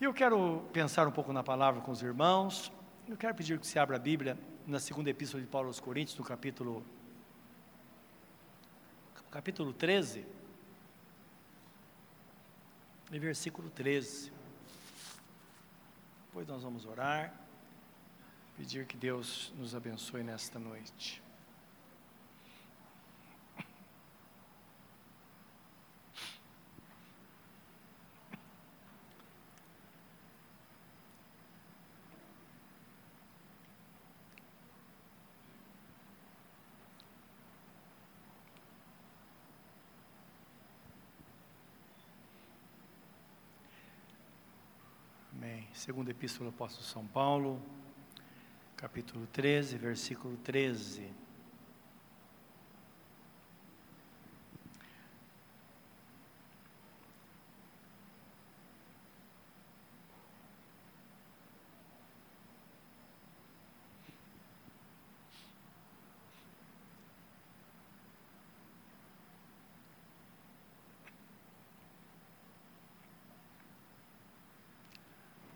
E eu quero pensar um pouco na palavra com os irmãos. Eu quero pedir que você abra a Bíblia na segunda epístola de Paulo aos Coríntios, no capítulo capítulo 13, e versículo 13. Depois nós vamos orar, pedir que Deus nos abençoe nesta noite. Segunda Epístola do Apóstolo São Paulo, capítulo 13, versículo 13.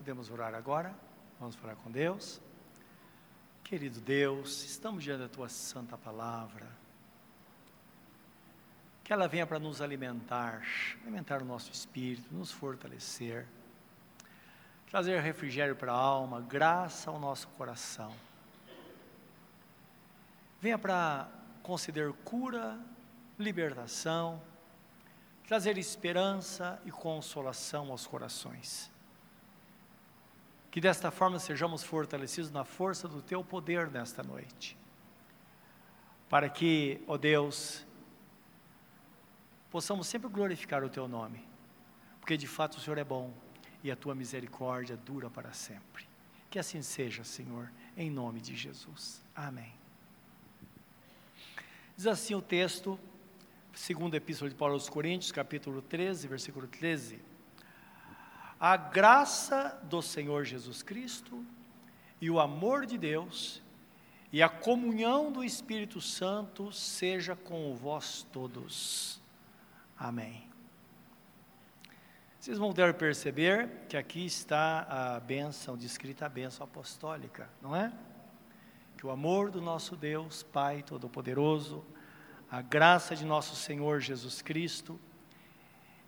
Podemos orar agora? Vamos falar com Deus. Querido Deus, estamos diante da tua santa palavra. Que ela venha para nos alimentar, alimentar o nosso espírito, nos fortalecer, trazer refrigério para a alma, graça ao nosso coração. Venha para conceder cura, libertação, trazer esperança e consolação aos corações. Que desta forma sejamos fortalecidos na força do teu poder nesta noite. Para que, ó Deus, possamos sempre glorificar o teu nome. Porque de fato o Senhor é bom e a tua misericórdia dura para sempre. Que assim seja, Senhor, em nome de Jesus. Amém. Diz assim o texto, segundo epístola de Paulo aos Coríntios, capítulo 13, versículo 13 a graça do Senhor Jesus Cristo e o amor de Deus e a comunhão do Espírito Santo seja com vós todos. Amém. Vocês vão ter perceber que aqui está a bênção, descrita a bênção apostólica, não é? Que o amor do nosso Deus, Pai Todo-Poderoso, a graça de nosso Senhor Jesus Cristo,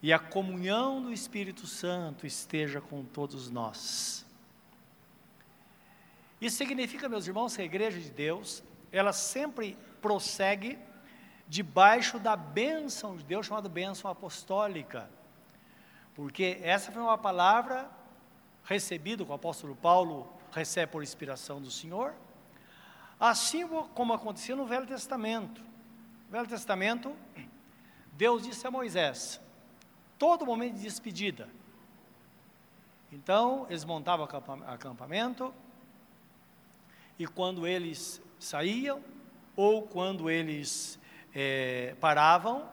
e a comunhão do Espírito Santo esteja com todos nós. Isso significa, meus irmãos, que a igreja de Deus, ela sempre prossegue debaixo da bênção de Deus, chamada bênção apostólica. Porque essa foi uma palavra recebida, que o apóstolo Paulo recebe por inspiração do Senhor, assim como acontecia no Velho Testamento. No Velho Testamento, Deus disse a Moisés: todo momento de despedida. Então, eles montavam acampamento, e quando eles saíam, ou quando eles é, paravam,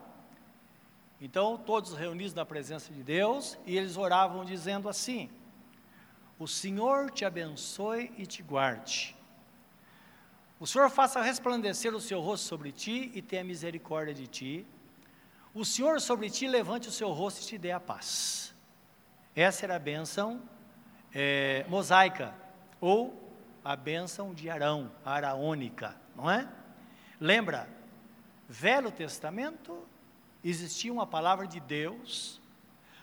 então todos reunidos na presença de Deus, e eles oravam dizendo assim: O Senhor te abençoe e te guarde. O Senhor faça resplandecer o seu rosto sobre ti e tenha misericórdia de ti o Senhor sobre ti levante o seu rosto e te dê a paz. Essa era a bênção é, mosaica, ou a bênção de Arão, araônica, não é? Lembra, Velho Testamento, existia uma palavra de Deus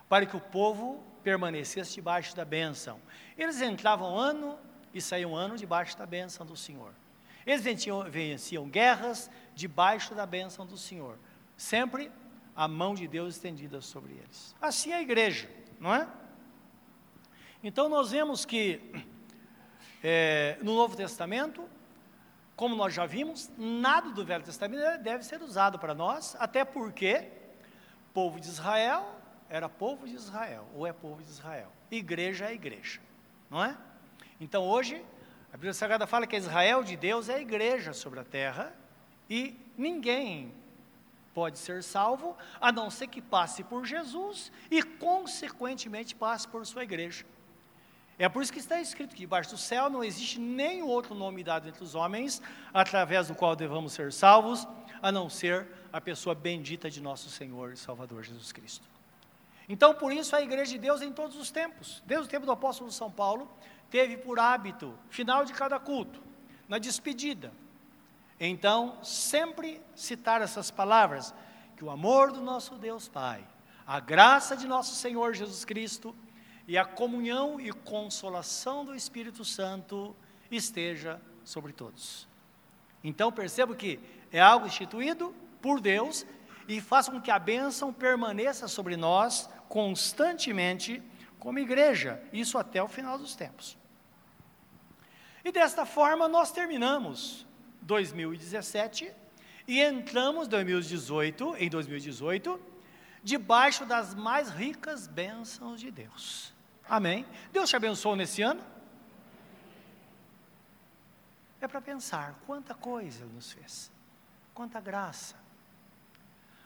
para que o povo permanecesse debaixo da bênção. Eles entravam ano e saíam ano debaixo da bênção do Senhor. Eles venciam, venciam guerras debaixo da bênção do Senhor. Sempre a mão de Deus estendida sobre eles. Assim é a igreja, não é? Então nós vemos que é, no Novo Testamento, como nós já vimos, nada do Velho Testamento deve ser usado para nós, até porque povo de Israel era povo de Israel, ou é povo de Israel. Igreja é igreja, não é? Então hoje, a Bíblia Sagrada fala que Israel de Deus é a igreja sobre a terra, e ninguém pode ser salvo, a não ser que passe por Jesus e, consequentemente, passe por sua igreja. É por isso que está escrito que debaixo do céu não existe nenhum outro nome dado entre os homens, através do qual devamos ser salvos, a não ser a pessoa bendita de nosso Senhor e Salvador Jesus Cristo. Então, por isso, a igreja de Deus em todos os tempos, desde o tempo do apóstolo São Paulo, teve por hábito, final de cada culto, na despedida, então, sempre citar essas palavras, que o amor do nosso Deus Pai, a graça de nosso Senhor Jesus Cristo e a comunhão e consolação do Espírito Santo esteja sobre todos. Então, percebo que é algo instituído por Deus e faça com que a bênção permaneça sobre nós constantemente como igreja, isso até o final dos tempos. E desta forma nós terminamos 2017 e entramos 2018, em 2018, debaixo das mais ricas bênçãos de Deus. Amém? Deus te abençoou nesse ano? É para pensar quanta coisa Ele nos fez, quanta graça.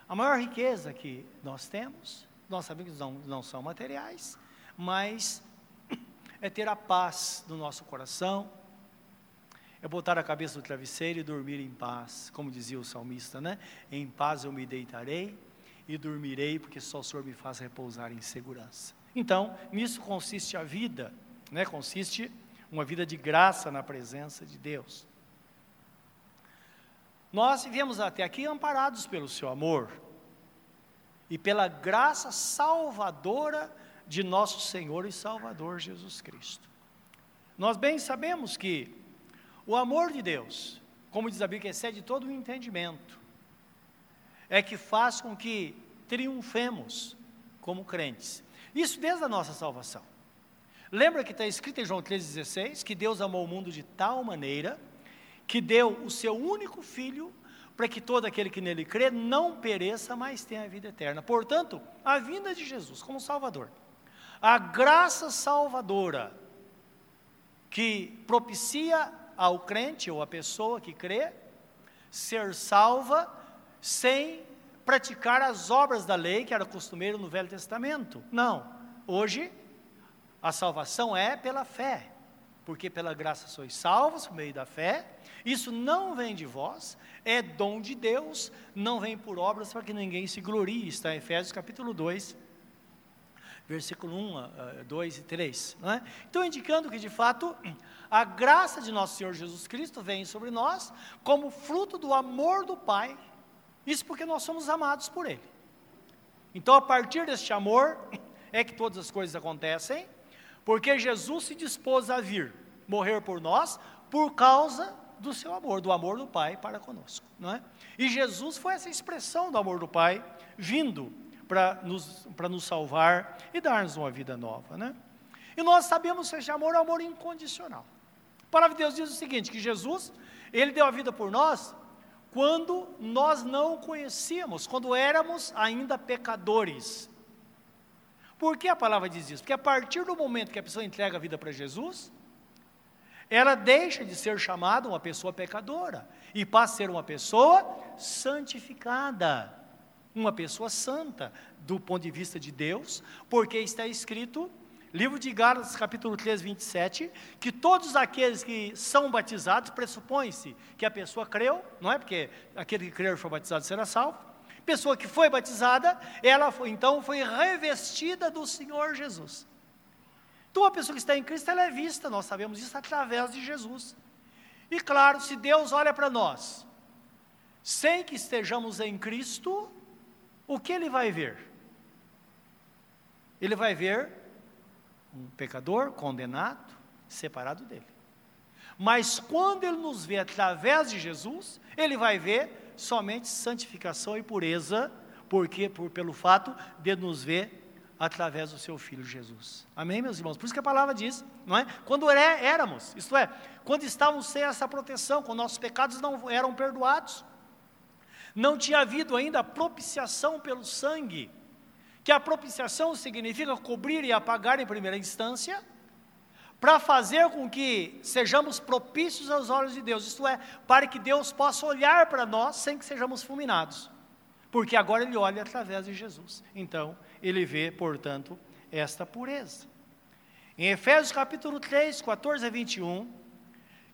A maior riqueza que nós temos, nós sabemos que não, não são materiais, mas é ter a paz no nosso coração, é botar a cabeça no travesseiro e dormir em paz, como dizia o salmista, né? Em paz eu me deitarei e dormirei, porque só o Senhor me faz repousar em segurança. Então, nisso consiste a vida, né? Consiste uma vida de graça na presença de Deus. Nós vivemos até aqui amparados pelo seu amor e pela graça salvadora de nosso Senhor e Salvador Jesus Cristo. Nós bem sabemos que o amor de Deus, como diz a Bíblia, excede todo o entendimento, é que faz com que triunfemos como crentes. Isso desde a nossa salvação. Lembra que está escrito em João 3,16 que Deus amou o mundo de tal maneira que deu o seu único filho para que todo aquele que nele crê não pereça, mas tenha a vida eterna. Portanto, a vinda de Jesus como Salvador, a graça salvadora que propicia ao crente ou à pessoa que crê ser salva sem praticar as obras da lei que era costumeiro no Velho Testamento. Não. Hoje a salvação é pela fé, porque pela graça sois salvos por meio da fé. Isso não vem de vós, é dom de Deus, não vem por obras para que ninguém se glorie. Está em Efésios capítulo 2, versículo 1, 2 e 3. Não é? Então, indicando que de fato a graça de nosso Senhor Jesus Cristo vem sobre nós como fruto do amor do Pai. Isso porque nós somos amados por Ele. Então, a partir deste amor, é que todas as coisas acontecem, porque Jesus se dispôs a vir morrer por nós por causa do seu amor, do amor do Pai para conosco, não é? E Jesus foi essa expressão do amor do Pai vindo para nos, nos salvar e dar-nos uma vida nova, né? E nós sabemos que esse amor é amor incondicional. A palavra de Deus diz o seguinte: que Jesus, ele deu a vida por nós quando nós não o conhecíamos, quando éramos ainda pecadores. Por que a palavra diz isso? Porque a partir do momento que a pessoa entrega a vida para Jesus, ela deixa de ser chamada uma pessoa pecadora e passa a ser uma pessoa santificada, uma pessoa santa do ponto de vista de Deus, porque está escrito Livro de Gálatas, capítulo 3, 27, que todos aqueles que são batizados, pressupõe-se que a pessoa creu, não é? Porque aquele que creu e foi batizado será salvo. Pessoa que foi batizada, ela foi, então foi revestida do Senhor Jesus. Então a pessoa que está em Cristo, ela é vista, nós sabemos isso através de Jesus. E claro, se Deus olha para nós, sem que estejamos em Cristo, o que Ele vai ver? Ele vai ver um pecador condenado, separado dele. Mas quando ele nos vê através de Jesus, ele vai ver somente santificação e pureza, porque por, pelo fato de nos ver através do seu filho Jesus. Amém, meus irmãos? Por isso que a palavra diz, não é? Quando éramos, isto é, quando estávamos sem essa proteção, quando nossos pecados não eram perdoados, não tinha havido ainda a propiciação pelo sangue. Que a propiciação significa cobrir e apagar em primeira instância, para fazer com que sejamos propícios aos olhos de Deus, isto é, para que Deus possa olhar para nós sem que sejamos fulminados, porque agora Ele olha através de Jesus, então Ele vê, portanto, esta pureza. Em Efésios capítulo 3, 14 a 21,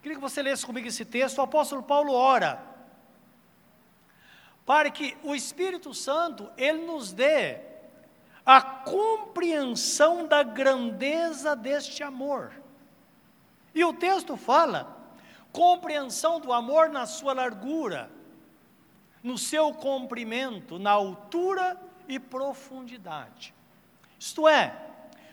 queria que você lesse comigo esse texto, o apóstolo Paulo ora, para que o Espírito Santo, Ele nos dê a compreensão da grandeza deste amor. E o texto fala compreensão do amor na sua largura, no seu comprimento, na altura e profundidade. Isto é,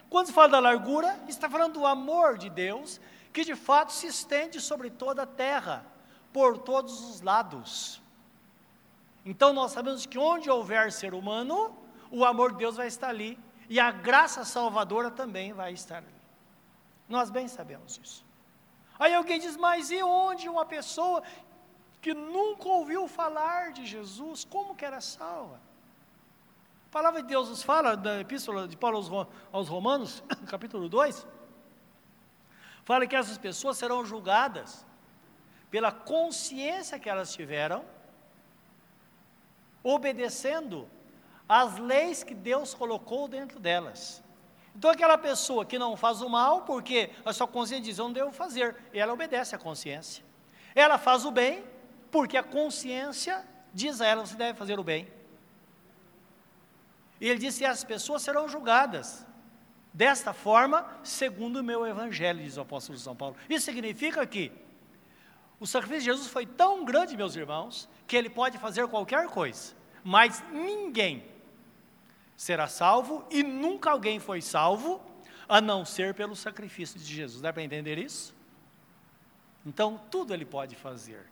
quando se fala da largura, está falando do amor de Deus, que de fato se estende sobre toda a terra, por todos os lados. Então nós sabemos que onde houver ser humano, o amor de Deus vai estar ali, e a graça salvadora também vai estar ali. Nós bem sabemos isso. Aí alguém diz, mas e onde uma pessoa que nunca ouviu falar de Jesus, como que era salva? A palavra de Deus nos fala, da epístola de Paulo aos Romanos, capítulo 2, fala que essas pessoas serão julgadas pela consciência que elas tiveram, obedecendo às leis que Deus colocou dentro delas. Então, aquela pessoa que não faz o mal, porque a sua consciência diz, eu não devo fazer, ela obedece à consciência. Ela faz o bem, porque a consciência diz a ela, você deve fazer o bem. E ele disse, as pessoas serão julgadas desta forma, segundo o meu evangelho, diz o apóstolo São Paulo. Isso significa que o sacrifício de Jesus foi tão grande, meus irmãos, que ele pode fazer qualquer coisa, mas ninguém será salvo e nunca alguém foi salvo a não ser pelo sacrifício de Jesus. Dá para entender isso? Então, tudo ele pode fazer.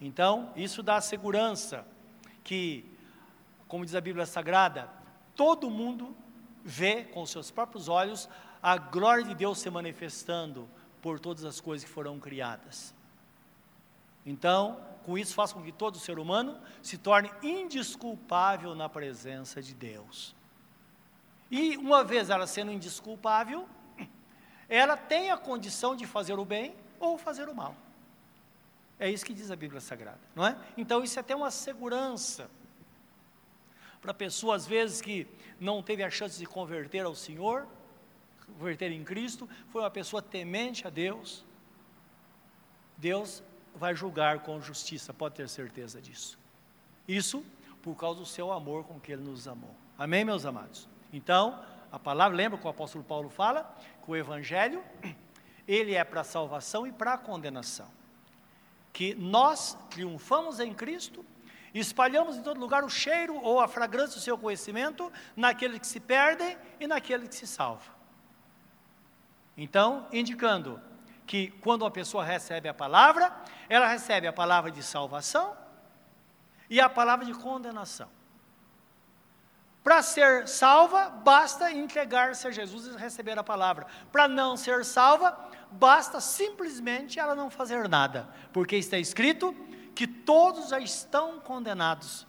Então, isso dá segurança que, como diz a Bíblia Sagrada, todo mundo vê com seus próprios olhos a glória de Deus se manifestando por todas as coisas que foram criadas. Então, com isso faz com que todo ser humano se torne indisculpável na presença de Deus. E uma vez ela sendo indisculpável, ela tem a condição de fazer o bem ou fazer o mal. É isso que diz a Bíblia Sagrada, não é? Então isso é até uma segurança para a pessoa às vezes que não teve a chance de converter ao Senhor, converter em Cristo, foi uma pessoa temente a Deus. Deus vai julgar com justiça, pode ter certeza disso. Isso por causa do seu amor com que ele nos amou. Amém, meus amados? Então, a palavra, lembra que o apóstolo Paulo fala que o evangelho, ele é para salvação e para condenação. Que nós triunfamos em Cristo, espalhamos em todo lugar o cheiro ou a fragrância do seu conhecimento naquele que se perde e naquele que se salva. Então, indicando que quando uma pessoa recebe a palavra, ela recebe a palavra de salvação e a palavra de condenação. Para ser salva, basta entregar-se a Jesus e receber a palavra. Para não ser salva, basta simplesmente ela não fazer nada, porque está escrito que todos já estão condenados.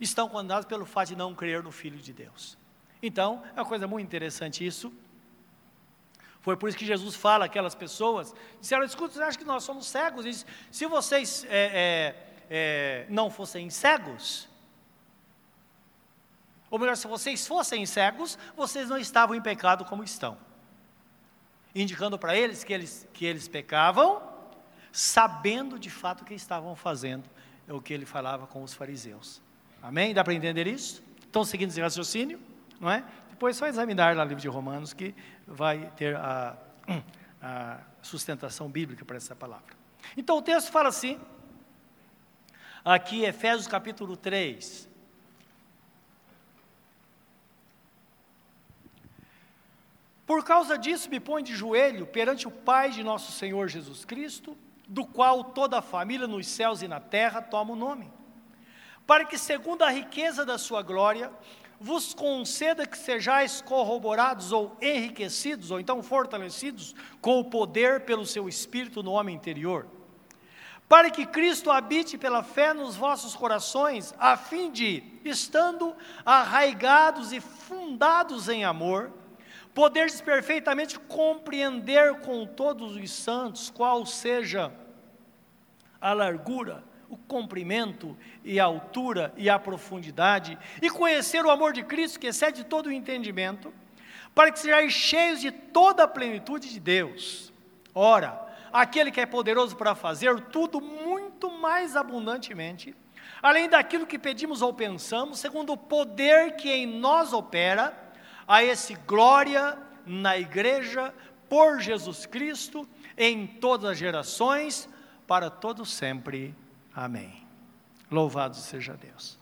Estão condenados pelo fato de não crer no Filho de Deus. Então, é uma coisa muito interessante isso. Foi por isso que Jesus fala aquelas pessoas, disseram, escuta, você acha que nós somos cegos? Diz, se vocês é, é, é, não fossem cegos, ou melhor, se vocês fossem cegos, vocês não estavam em pecado como estão. Indicando para eles que, eles que eles pecavam, sabendo de fato o que estavam fazendo, é o que ele falava com os fariseus. Amém? Dá para entender isso? Estão seguindo esse raciocínio? Não é? Depois só examinar lá o livro de Romanos que vai ter a, a sustentação bíblica para essa palavra. Então o texto fala assim, aqui Efésios capítulo 3. Por causa disso me põe de joelho perante o Pai de nosso Senhor Jesus Cristo, do qual toda a família nos céus e na terra toma o nome, para que segundo a riqueza da sua glória, vos conceda que sejais corroborados ou enriquecidos, ou então fortalecidos com o poder pelo seu Espírito no homem interior, para que Cristo habite pela fé nos vossos corações, a fim de, estando arraigados e fundados em amor, poderes perfeitamente compreender com todos os santos qual seja a largura, o comprimento e a altura e a profundidade, e conhecer o amor de Cristo que excede todo o entendimento, para que sejais cheios de toda a plenitude de Deus. Ora, aquele que é poderoso para fazer tudo muito mais abundantemente, além daquilo que pedimos ou pensamos, segundo o poder que em nós opera, a esse glória na igreja por Jesus Cristo em todas as gerações, para todo sempre. Amém. Louvado seja Deus.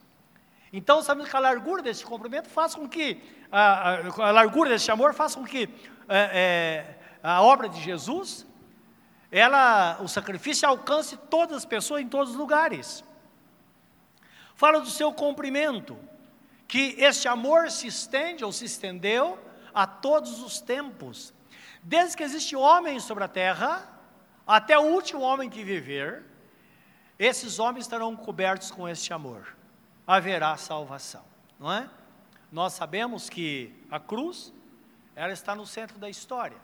Então, sabemos que a largura desse comprimento faz com que, a, a, a largura desse amor faz com que é, é, a obra de Jesus, ela, o sacrifício alcance todas as pessoas em todos os lugares. Fala do seu comprimento, que este amor se estende ou se estendeu a todos os tempos. Desde que existe homem sobre a terra, até o último homem que viver, esses homens estarão cobertos com este amor. Haverá salvação, não é? Nós sabemos que a cruz, ela está no centro da história.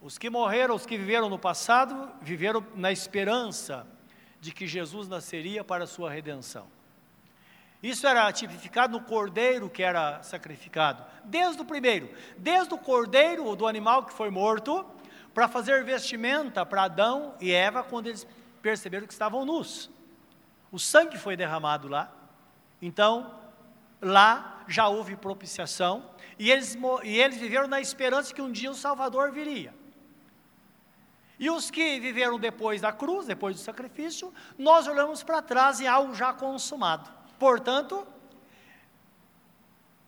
Os que morreram, os que viveram no passado, viveram na esperança de que Jesus nasceria para a sua redenção. Isso era tipificado no cordeiro que era sacrificado, desde o primeiro, desde o cordeiro do animal que foi morto, para fazer vestimenta para Adão e Eva quando eles perceberam que estavam nus. O sangue foi derramado lá, então lá já houve propiciação e eles, e eles viveram na esperança que um dia o Salvador viria. E os que viveram depois da cruz, depois do sacrifício, nós olhamos para trás e algo já consumado. Portanto,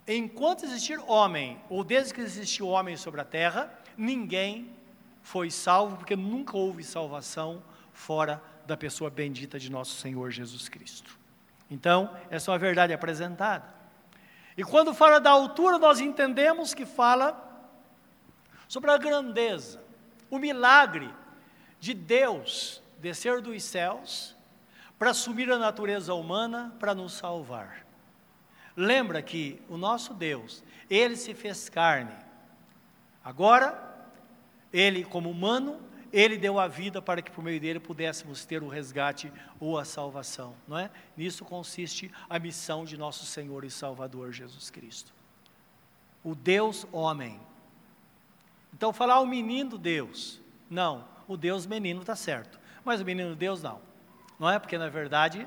enquanto existir homem, ou desde que existiu homem sobre a terra, ninguém foi salvo, porque nunca houve salvação fora da pessoa bendita de nosso Senhor Jesus Cristo. Então, essa é uma verdade apresentada. E quando fala da altura, nós entendemos que fala sobre a grandeza, o milagre de Deus descer dos céus para assumir a natureza humana para nos salvar. Lembra que o nosso Deus, ele se fez carne. Agora, ele, como humano, ele deu a vida para que por meio dele pudéssemos ter o resgate ou a salvação, não é? Nisso consiste a missão de nosso Senhor e Salvador Jesus Cristo. O Deus homem. Então falar o menino Deus, não, o Deus menino está certo, mas o menino Deus não não é? Porque na verdade,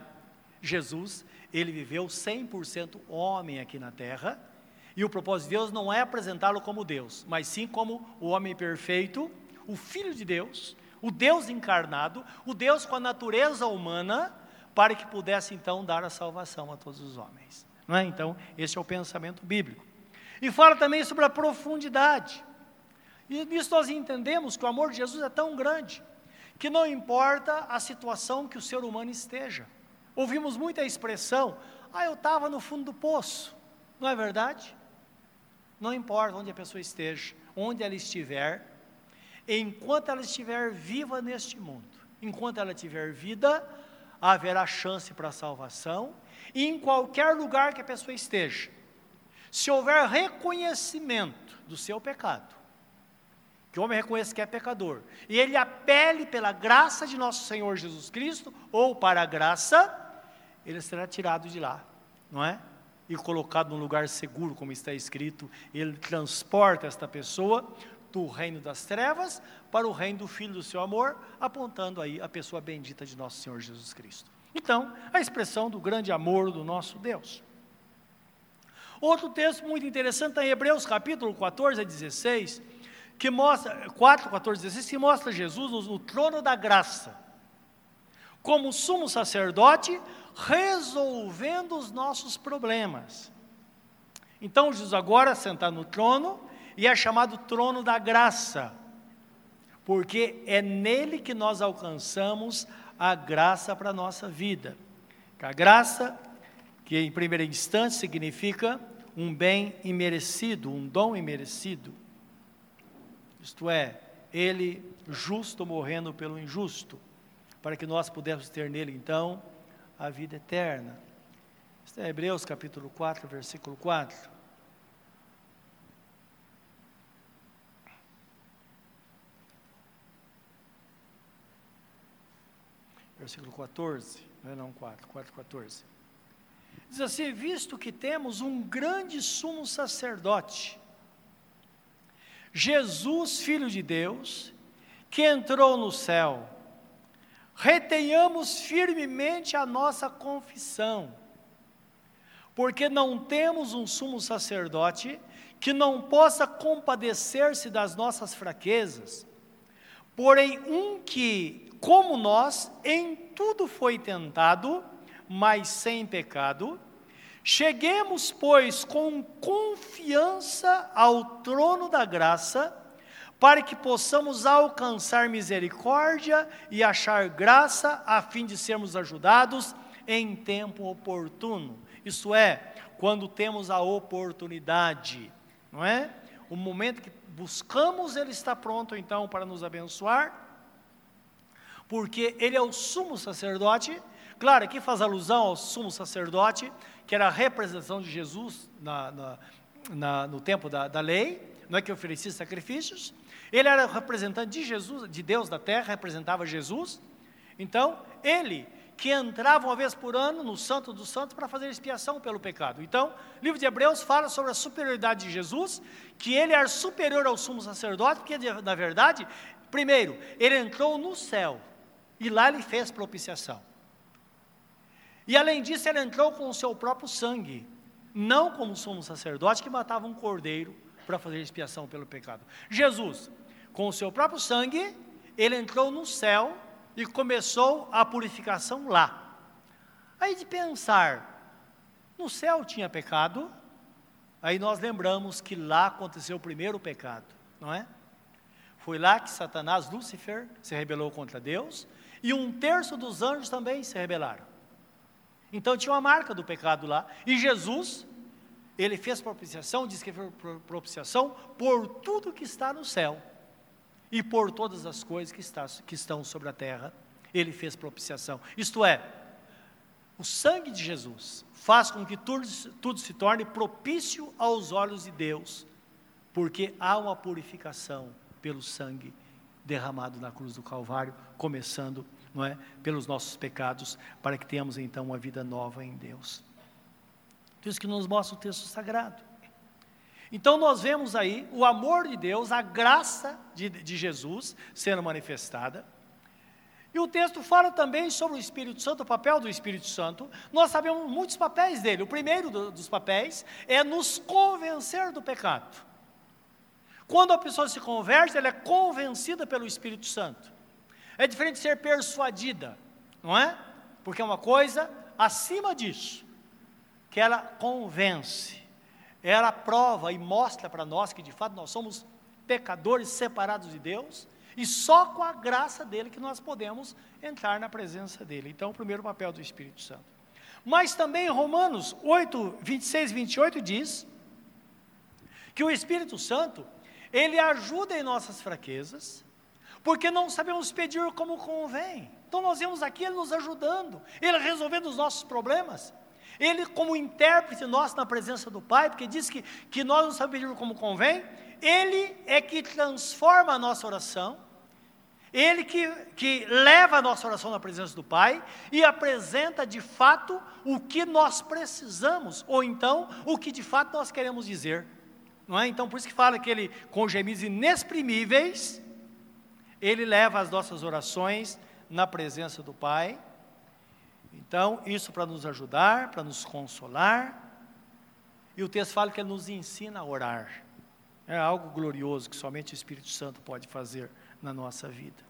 Jesus, ele viveu 100% homem aqui na terra, e o propósito de Deus não é apresentá-lo como Deus, mas sim como o homem perfeito, o Filho de Deus, o Deus encarnado, o Deus com a natureza humana, para que pudesse então dar a salvação a todos os homens. Não é? Então, esse é o pensamento bíblico. E fala também sobre a profundidade. E nisso nós entendemos que o amor de Jesus é tão grande que não importa a situação que o ser humano esteja. Ouvimos muita expressão, ah, eu estava no fundo do poço. Não é verdade? Não importa onde a pessoa esteja, onde ela estiver, enquanto ela estiver viva neste mundo, enquanto ela tiver vida, haverá chance para salvação, e em qualquer lugar que a pessoa esteja. Se houver reconhecimento do seu pecado, que o homem reconheça que é pecador, e ele apele pela graça de nosso Senhor Jesus Cristo, ou para a graça, ele será tirado de lá, não é? E colocado num lugar seguro, como está escrito, ele transporta esta pessoa do reino das trevas para o reino do Filho do seu amor, apontando aí a pessoa bendita de nosso Senhor Jesus Cristo. Então, a expressão do grande amor do nosso Deus. Outro texto muito interessante está em Hebreus capítulo 14 a 16, que mostra, 4, 14, 16, que mostra Jesus no, no trono da graça, como sumo sacerdote, resolvendo os nossos problemas. Então, Jesus agora sentado no trono, e é chamado trono da graça, porque é nele que nós alcançamos a graça para a nossa vida. A graça, que em primeira instância significa um bem imerecido, um dom imerecido isto é, ele justo morrendo pelo injusto, para que nós pudéssemos ter nele então a vida eterna. Isto é Hebreus capítulo 4, versículo 4. Versículo 14, não é não 4, 4, 14. Diz assim: visto que temos um grande sumo sacerdote, Jesus, Filho de Deus, que entrou no céu, retenhamos firmemente a nossa confissão, porque não temos um sumo sacerdote que não possa compadecer-se das nossas fraquezas, porém um que, como nós, em tudo foi tentado, mas sem pecado. Cheguemos, pois, com confiança ao trono da graça, para que possamos alcançar misericórdia e achar graça, a fim de sermos ajudados em tempo oportuno. Isso é, quando temos a oportunidade, não é? O momento que buscamos, Ele está pronto então para nos abençoar, porque Ele é o sumo sacerdote. Claro, aqui faz alusão ao sumo sacerdote, que era a representação de Jesus na, na, na, no tempo da, da lei, não é que oferecia sacrifícios, ele era o representante de Jesus, de Deus da terra, representava Jesus. Então, ele que entrava uma vez por ano no Santo dos Santos para fazer expiação pelo pecado. Então, o livro de Hebreus fala sobre a superioridade de Jesus, que ele era superior ao sumo sacerdote, porque na verdade, primeiro, ele entrou no céu e lá ele fez propiciação. E além disso, ele entrou com o seu próprio sangue, não como sumo sacerdote que matava um cordeiro para fazer expiação pelo pecado. Jesus, com o seu próprio sangue, ele entrou no céu e começou a purificação lá. Aí de pensar, no céu tinha pecado, aí nós lembramos que lá aconteceu o primeiro pecado, não é? Foi lá que Satanás, Lúcifer, se rebelou contra Deus, e um terço dos anjos também se rebelaram. Então tinha uma marca do pecado lá, e Jesus, ele fez propiciação, diz que fez propiciação por tudo que está no céu e por todas as coisas que, está, que estão sobre a terra, ele fez propiciação. Isto é, o sangue de Jesus faz com que tudo, tudo se torne propício aos olhos de Deus, porque há uma purificação pelo sangue derramado na cruz do Calvário, começando, não é, pelos nossos pecados, para que tenhamos então uma vida nova em Deus. Isso que nos mostra o texto sagrado. Então nós vemos aí o amor de Deus, a graça de, de Jesus sendo manifestada. E o texto fala também sobre o Espírito Santo, o papel do Espírito Santo. Nós sabemos muitos papéis dele. O primeiro do, dos papéis é nos convencer do pecado. Quando a pessoa se converte, ela é convencida pelo Espírito Santo. É diferente de ser persuadida, não é? Porque é uma coisa acima disso, que ela convence ela prova e mostra para nós que de fato nós somos pecadores separados de Deus e só com a graça dele que nós podemos entrar na presença dele. Então, o primeiro papel do Espírito Santo. Mas também Romanos 8, 26 e 28 diz que o Espírito Santo, ele ajuda em nossas fraquezas, porque não sabemos pedir como convém. Então nós vemos aqui ele nos ajudando, ele resolvendo os nossos problemas. Ele, como intérprete nosso na presença do Pai, porque diz que, que nós não sabemos pedir como convém, Ele é que transforma a nossa oração, Ele que, que leva a nossa oração na presença do Pai e apresenta de fato o que nós precisamos, ou então o que de fato nós queremos dizer. Não é? Então, por isso que fala que Ele, com gemidos inexprimíveis, Ele leva as nossas orações na presença do Pai então, isso para nos ajudar, para nos consolar. E o texto fala que ele nos ensina a orar. É algo glorioso que somente o Espírito Santo pode fazer na nossa vida.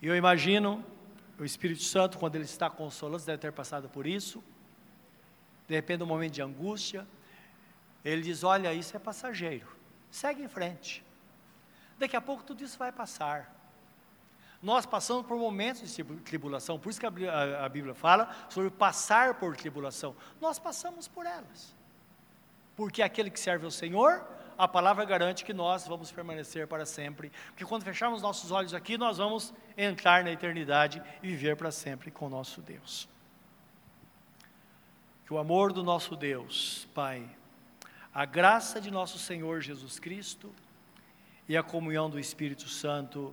E eu imagino o Espírito Santo, quando ele está consolando, deve ter passado por isso. De repente, um momento de angústia, ele diz: Olha, isso é passageiro, segue em frente. Daqui a pouco tudo isso vai passar. Nós passamos por momentos de tribulação, por isso que a, Bíblia fala sobre passar por tribulação. Nós passamos por elas. Porque aquele que serve ao Senhor, a palavra garante que nós vamos permanecer para sempre. Porque quando fecharmos nossos olhos aqui, nós vamos entrar na eternidade e viver para sempre com o nosso Deus. Que o amor do nosso Deus, Pai, a graça de nosso Senhor Jesus Cristo e a comunhão do Espírito Santo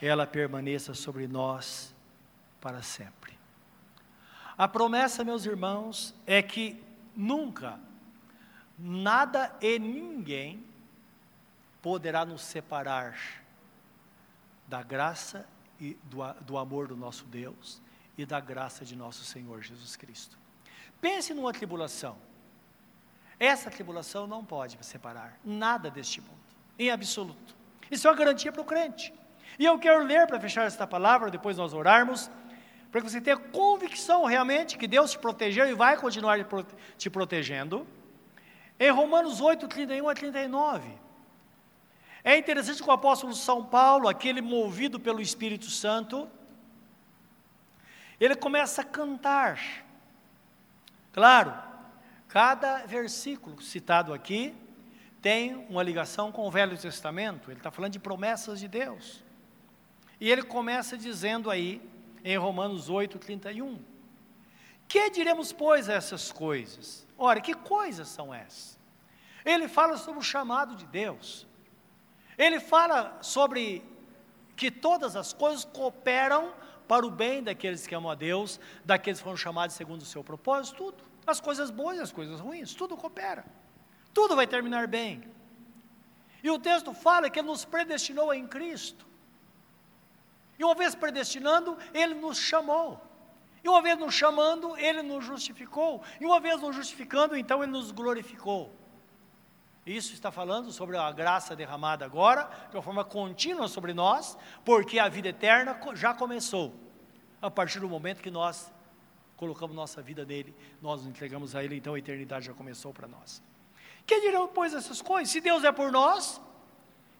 ela permaneça sobre nós para sempre. A promessa, meus irmãos, é que nunca, nada e ninguém poderá nos separar da graça e do, do amor do nosso Deus e da graça de nosso Senhor Jesus Cristo. Pense numa tribulação. Essa tribulação não pode separar nada deste mundo, em absoluto. Isso é uma garantia para o crente. E eu quero ler para fechar esta palavra, depois nós orarmos, para que você tenha convicção realmente que Deus te protegeu e vai continuar te protegendo. Em Romanos 8, 31 a 39. É interessante que o apóstolo São Paulo, aquele movido pelo Espírito Santo, ele começa a cantar. Claro, cada versículo citado aqui tem uma ligação com o Velho Testamento, ele está falando de promessas de Deus. E ele começa dizendo aí, em Romanos 8, 31, que diremos, pois, a essas coisas? Ora, que coisas são essas? Ele fala sobre o chamado de Deus. Ele fala sobre que todas as coisas cooperam para o bem daqueles que amam a Deus, daqueles que foram chamados segundo o seu propósito, tudo. As coisas boas e as coisas ruins, tudo coopera. Tudo vai terminar bem. E o texto fala que ele nos predestinou em Cristo. E uma vez predestinando, ele nos chamou. E uma vez nos chamando, ele nos justificou. E uma vez nos justificando, então ele nos glorificou. Isso está falando sobre a graça derramada agora, de uma forma contínua sobre nós, porque a vida eterna já começou. A partir do momento que nós colocamos nossa vida nele, nós nos entregamos a ele, então a eternidade já começou para nós. Que dirão, pois, essas coisas? Se Deus é por nós,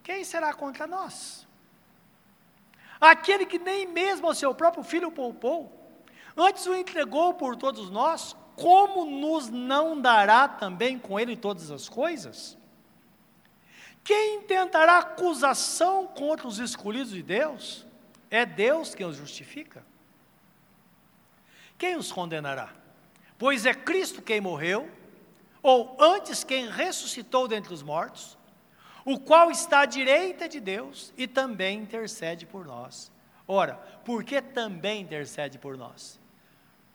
quem será contra nós? Aquele que nem mesmo ao seu próprio filho poupou, antes o entregou por todos nós, como nos não dará também com ele todas as coisas? Quem intentará acusação contra os escolhidos de Deus? É Deus quem os justifica. Quem os condenará? Pois é Cristo quem morreu, ou antes quem ressuscitou dentre os mortos, o qual está à direita de Deus e também intercede por nós. Ora, por que também intercede por nós?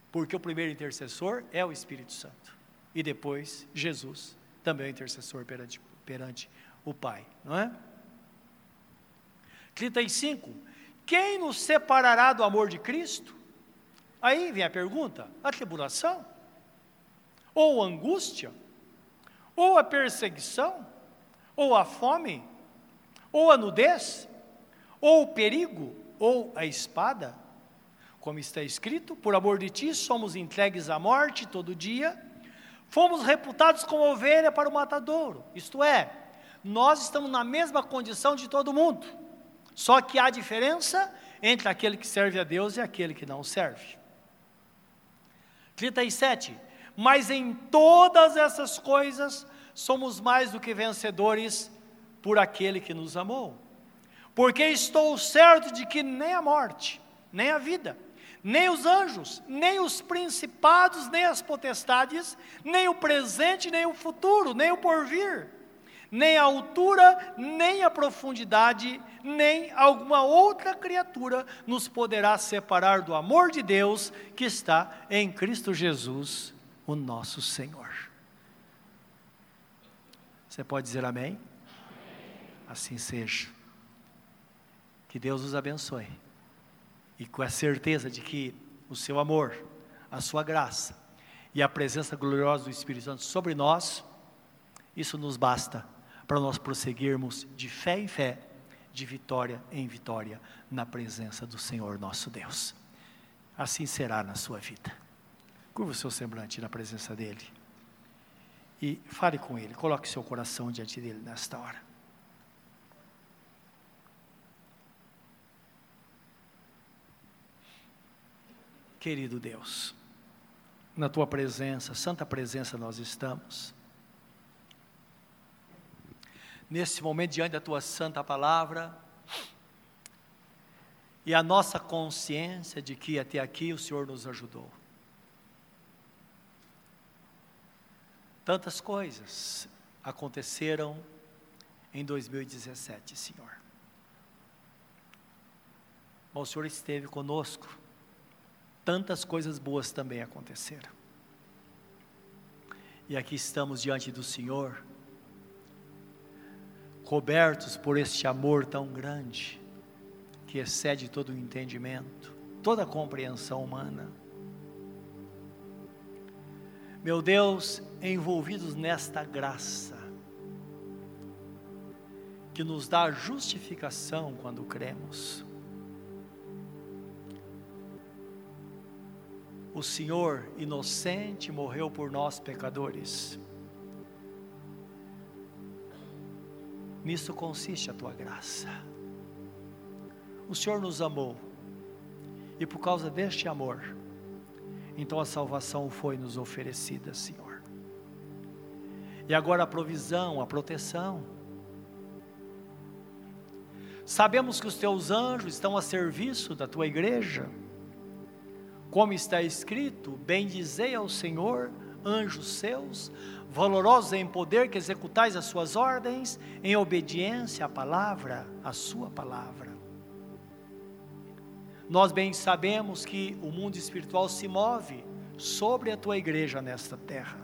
Porque o primeiro intercessor é o Espírito Santo. E depois, Jesus, também é intercessor perante, perante o Pai, não é? 35. Quem nos separará do amor de Cristo? Aí vem a pergunta: a tribulação? Ou a angústia? Ou a perseguição? Ou a fome? Ou a nudez? Ou o perigo? Ou a espada? como está escrito: Por amor de ti somos entregues à morte todo dia, fomos reputados como ovelha para o matadouro. Isto é, nós estamos na mesma condição de todo mundo, só que há diferença entre aquele que serve a Deus e aquele que não serve. 37. Mas em todas essas coisas somos mais do que vencedores por aquele que nos amou. Porque estou certo de que nem a morte, nem a vida, nem os anjos, nem os principados, nem as potestades, nem o presente, nem o futuro, nem o porvir, nem a altura, nem a profundidade, nem alguma outra criatura nos poderá separar do amor de Deus que está em Cristo Jesus, o nosso Senhor. Você pode dizer amém? amém. Assim seja. Que Deus os abençoe e com a certeza de que o seu amor, a sua graça e a presença gloriosa do Espírito Santo sobre nós, isso nos basta para nós prosseguirmos de fé em fé, de vitória em vitória, na presença do Senhor nosso Deus. Assim será na sua vida. Curva o seu semblante na presença dEle e fale com Ele, coloque seu coração diante dEle nesta hora. Querido Deus, na tua presença, santa presença nós estamos. Nesse momento, diante da tua santa palavra, e a nossa consciência de que até aqui o Senhor nos ajudou. Tantas coisas aconteceram em 2017, Senhor. Mas o Senhor esteve conosco tantas coisas boas também aconteceram. E aqui estamos diante do Senhor, cobertos por este amor tão grande, que excede todo o entendimento, toda a compreensão humana. Meu Deus, envolvidos nesta graça, que nos dá justificação quando cremos. O Senhor, inocente, morreu por nós pecadores. Nisso consiste a tua graça. O Senhor nos amou, e por causa deste amor, então a salvação foi nos oferecida, Senhor. E agora a provisão, a proteção. Sabemos que os teus anjos estão a serviço da tua igreja. Como está escrito: Bendizei ao Senhor, anjos seus, valorosos em poder que executais as suas ordens, em obediência à palavra, à sua palavra. Nós bem sabemos que o mundo espiritual se move sobre a tua igreja nesta terra.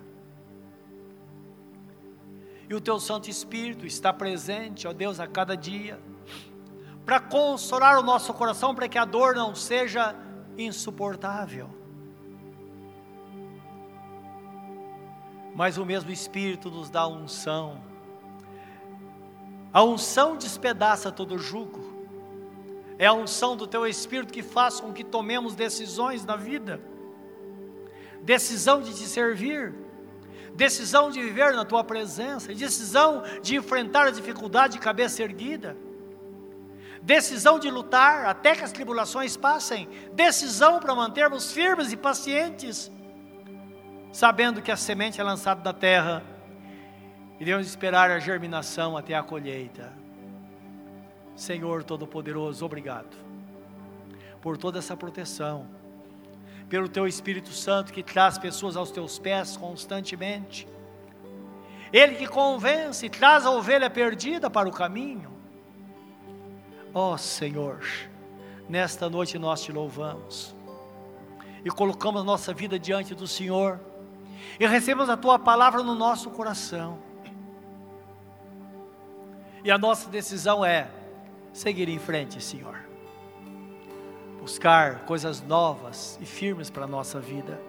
E o teu Santo Espírito está presente, ó Deus, a cada dia, para consolar o nosso coração, para que a dor não seja insuportável mas o mesmo Espírito nos dá unção. A unção despedaça todo jugo. É a unção do teu Espírito que faz com que tomemos decisões na vida. Decisão de te servir, decisão de viver na tua presença, decisão de enfrentar a dificuldade de cabeça erguida, decisão de lutar até que as tribulações passem, decisão para mantermos firmes e pacientes sabendo que a semente é lançada da terra, devemos esperar a germinação até a colheita. Senhor Todo-Poderoso, obrigado por toda essa proteção, pelo Teu Espírito Santo que traz pessoas aos Teus pés constantemente, Ele que convence e traz a ovelha perdida para o caminho. Ó oh, Senhor, nesta noite nós te louvamos e colocamos nossa vida diante do Senhor e recebemos a tua palavra no nosso coração. E a nossa decisão é seguir em frente, Senhor. Buscar coisas novas e firmes para a nossa vida.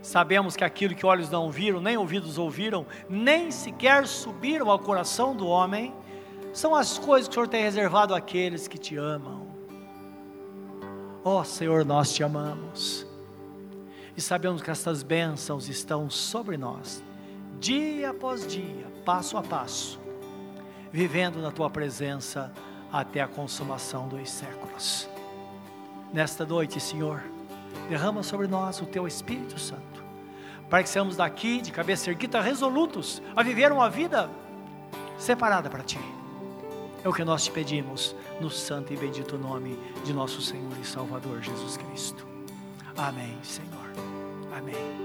Sabemos que aquilo que olhos não viram, nem ouvidos ouviram, nem sequer subiram ao coração do homem, são as coisas que o Senhor tem reservado àqueles que te amam. Ó oh, Senhor, nós te amamos e sabemos que estas bênçãos estão sobre nós, dia após dia, passo a passo, vivendo na tua presença até a consumação dos séculos. Nesta noite, Senhor, derrama sobre nós o teu Espírito Santo, para que sejamos daqui de cabeça erguida, resolutos a viver uma vida separada para ti. É o que nós te pedimos no santo e bendito nome de nosso Senhor e Salvador Jesus Cristo. Amém, Senhor. Amém.